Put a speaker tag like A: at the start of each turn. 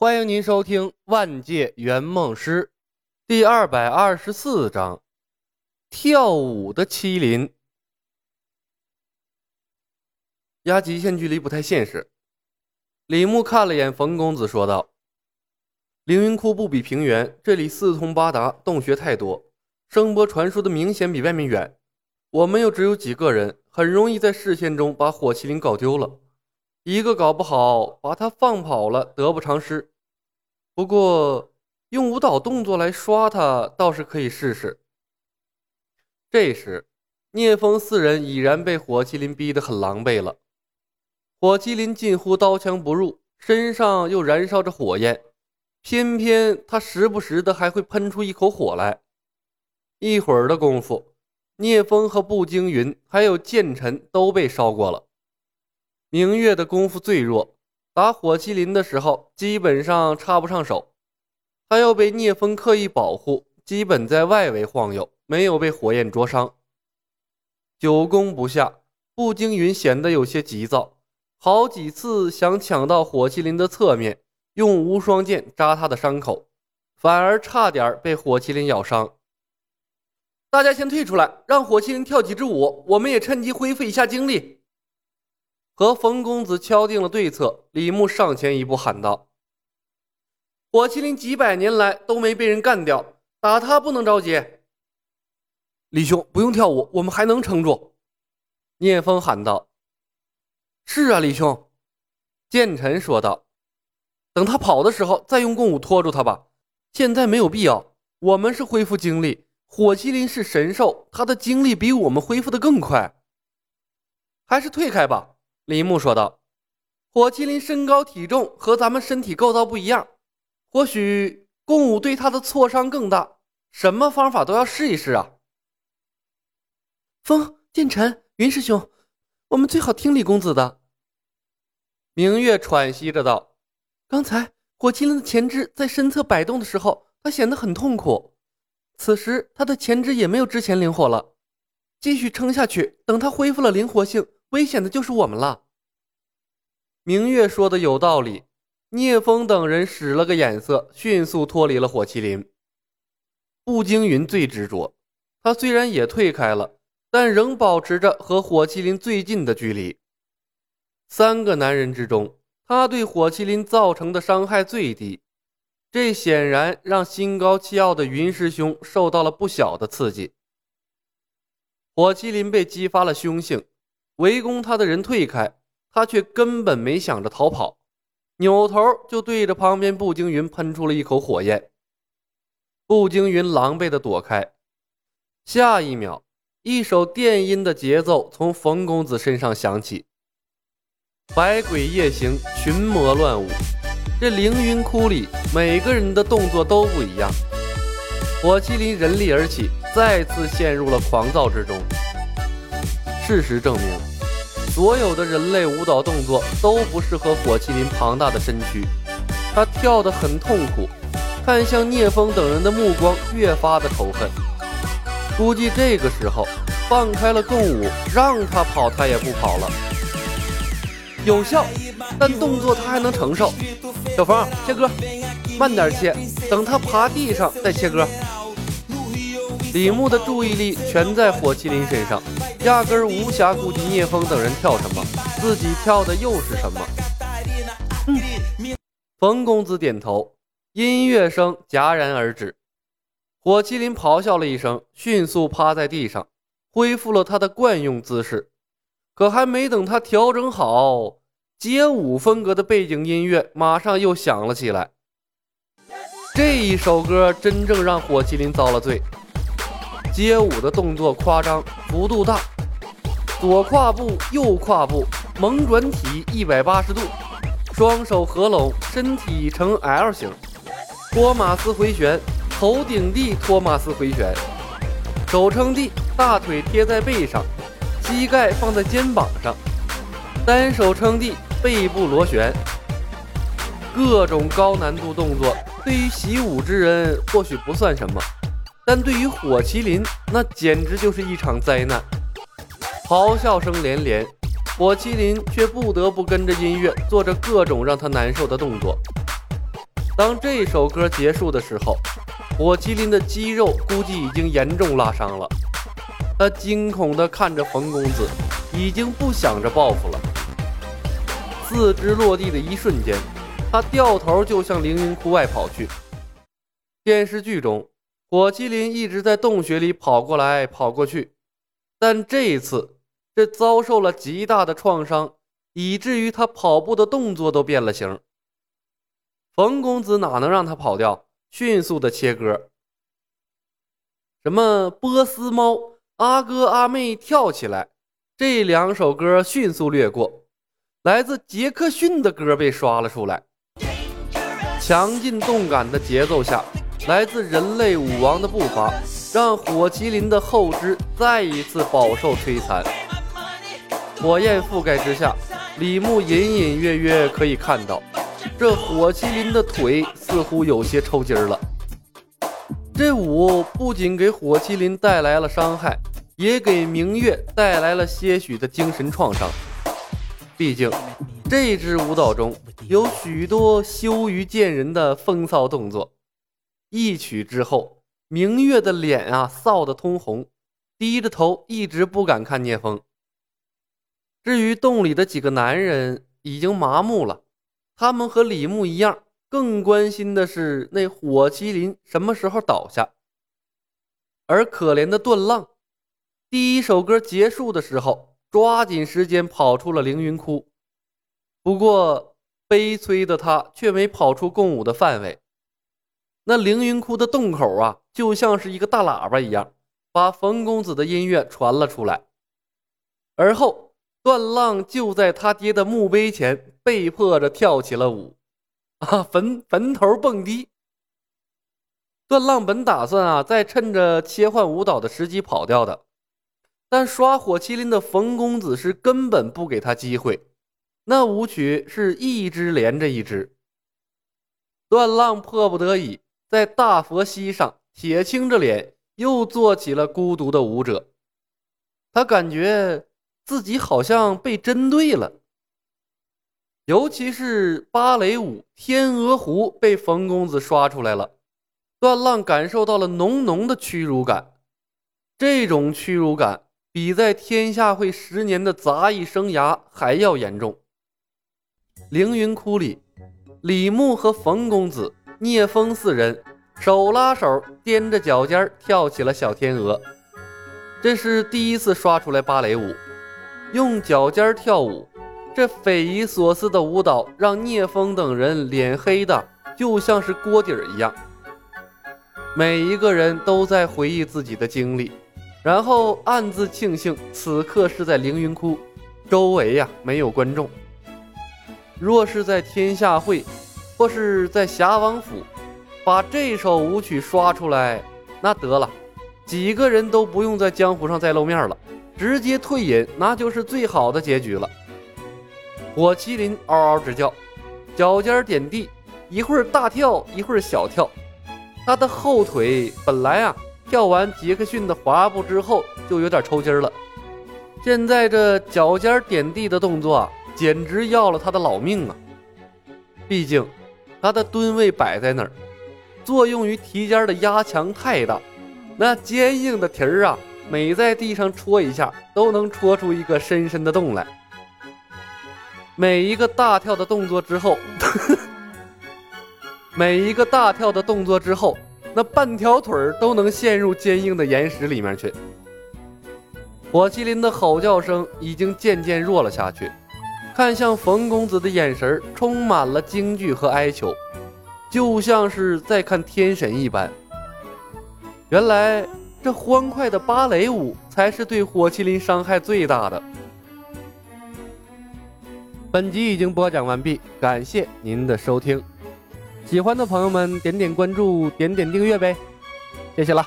A: 欢迎您收听《万界圆梦师》第二百二十四章：跳舞的麒麟。压极限距离不太现实。李牧看了眼冯公子，说道：“凌云窟不比平原，这里四通八达，洞穴太多，声波传输的明显比外面远。我们又只有几个人，很容易在视线中把火麒麟搞丢了。”一个搞不好，把他放跑了，得不偿失。不过，用舞蹈动作来刷他，倒是可以试试。这时，聂风四人已然被火麒麟逼得很狼狈了。火麒麟近乎刀枪不入，身上又燃烧着火焰，偏偏他时不时的还会喷出一口火来。一会儿的功夫，聂风和步惊云还有剑尘都被烧过了。明月的功夫最弱，打火麒麟的时候基本上插不上手，他要被聂风刻意保护，基本在外围晃悠，没有被火焰灼伤。久攻不下，步惊云显得有些急躁，好几次想抢到火麒麟的侧面，用无双剑扎他的伤口，反而差点被火麒麟咬伤。大家先退出来，让火麒麟跳几支舞，我们也趁机恢复一下精力。和冯公子敲定了对策，李牧上前一步喊道：“火麒麟几百年来都没被人干掉，打他不能着急。”李兄不用跳舞，我们还能撑住。”聂风喊道。“是啊，李兄。”剑臣说道，“等他跑的时候再用共舞拖住他吧，现在没有必要。我们是恢复精力，火麒麟是神兽，他的精力比我们恢复的更快，还是退开吧。”李牧说道：“火麒麟身高体重和咱们身体构造不一样，或许共舞对他的挫伤更大。什么方法都要试一试啊！”
B: 风剑尘云师兄，我们最好听李公子的。
A: 明月喘息着道：“
B: 刚才火麒麟的前肢在身侧摆动的时候，他显得很痛苦。此时他的前肢也没有之前灵活了。继续撑下去，等他恢复了灵活性。”危险的就是我们了。
A: 明月说的有道理，聂风等人使了个眼色，迅速脱离了火麒麟。步惊云最执着，他虽然也退开了，但仍保持着和火麒麟最近的距离。三个男人之中，他对火麒麟造成的伤害最低，这显然让心高气傲的云师兄受到了不小的刺激。火麒麟被激发了凶性。围攻他的人退开，他却根本没想着逃跑，扭头就对着旁边步惊云喷出了一口火焰。步惊云狼狈的躲开，下一秒，一首电音的节奏从冯公子身上响起。百鬼夜行，群魔乱舞，这凌云窟里每个人的动作都不一样。火麒麟人力而起，再次陷入了狂躁之中。事实证明，所有的人类舞蹈动作都不适合火麒麟庞大的身躯。他跳得很痛苦，看向聂风等人的目光越发的仇恨。估计这个时候放开了共舞，让他跑他也不跑了。有效，但动作他还能承受。小冯，切歌，慢点切，等他爬地上再切歌。李牧的注意力全在火麒麟身上。压根儿无暇顾及聂风等人跳什么，自己跳的又是什么？冯公子点头，音乐声戛然而止。火麒麟咆哮了一声，迅速趴在地上，恢复了他的惯用姿势。可还没等他调整好，街舞风格的背景音乐马上又响了起来。这一首歌真正让火麒麟遭了罪。街舞的动作夸张，幅度大，左跨步，右跨步，猛转体一百八十度，双手合拢，身体呈 L 型，托马斯回旋，头顶地托马斯回旋，手撑地，大腿贴在背上，膝盖放在肩膀上，单手撑地，背部螺旋，各种高难度动作，对于习武之人或许不算什么。但对于火麒麟，那简直就是一场灾难，咆哮声连连，火麒麟却不得不跟着音乐做着各种让他难受的动作。当这首歌结束的时候，火麒麟的肌肉估计已经严重拉伤了。他惊恐地看着冯公子，已经不想着报复了。四肢落地的一瞬间，他掉头就向凌云窟外跑去。电视剧中，火麒麟一直在洞穴里跑过来跑过去，但这一次，这遭受了极大的创伤，以至于他跑步的动作都变了形。冯公子哪能让他跑掉？迅速的切歌，什么波斯猫、阿哥阿妹跳起来，这两首歌迅速掠过。来自杰克逊的歌被刷了出来。强劲动感的节奏下，来自人类舞王的步伐，让火麒麟的后肢再一次饱受摧残。火焰覆盖之下，李牧隐隐约约可以看到。这火麒麟的腿似乎有些抽筋了。这舞不仅给火麒麟带来了伤害，也给明月带来了些许的精神创伤。毕竟，这支舞蹈中有许多羞于见人的风骚动作。一曲之后，明月的脸啊臊得通红，低着头一直不敢看聂风。至于洞里的几个男人，已经麻木了。他们和李牧一样，更关心的是那火麒麟什么时候倒下。而可怜的段浪，第一首歌结束的时候，抓紧时间跑出了凌云窟。不过，悲催的他却没跑出共舞的范围。那凌云窟的洞口啊，就像是一个大喇叭一样，把冯公子的音乐传了出来。而后。段浪就在他爹的墓碑前，被迫着跳起了舞，啊，坟坟头蹦迪。段浪本打算啊，再趁着切换舞蹈的时机跑掉的，但刷火麒麟的冯公子是根本不给他机会。那舞曲是一支连着一支，段浪迫不得已在大佛膝上铁青着脸，又做起了孤独的舞者。他感觉。自己好像被针对了，尤其是芭蕾舞《天鹅湖》被冯公子刷出来了，段浪感受到了浓浓的屈辱感。这种屈辱感比在天下会十年的杂役生涯还要严重。凌云窟里，李牧和冯公子、聂风四人手拉手，踮着脚尖跳起了小天鹅。这是第一次刷出来芭蕾舞。用脚尖跳舞，这匪夷所思的舞蹈让聂风等人脸黑的就像是锅底儿一样。每一个人都在回忆自己的经历，然后暗自庆幸此刻是在凌云窟，周围呀没有观众。若是在天下会，或是在侠王府，把这首舞曲刷出来，那得了，几个人都不用在江湖上再露面了。直接退隐，那就是最好的结局了。火麒麟嗷嗷直叫，脚尖点地，一会儿大跳，一会儿小跳。他的后腿本来啊，跳完杰克逊的滑步之后就有点抽筋了，现在这脚尖点地的动作啊，简直要了他的老命啊！毕竟他的吨位摆在那儿，作用于蹄尖的压强太大，那坚硬的蹄儿啊。每在地上戳一下，都能戳出一个深深的洞来。每一个大跳的动作之后，每一个大跳的动作之后，那半条腿儿都能陷入坚硬的岩石里面去。火麒麟的吼叫声已经渐渐弱了下去，看向冯公子的眼神充满了惊惧和哀求，就像是在看天神一般。原来。这欢快的芭蕾舞才是对火麒麟伤害最大的。本集已经播讲完毕，感谢您的收听。喜欢的朋友们点点关注，点点订阅呗，谢谢了。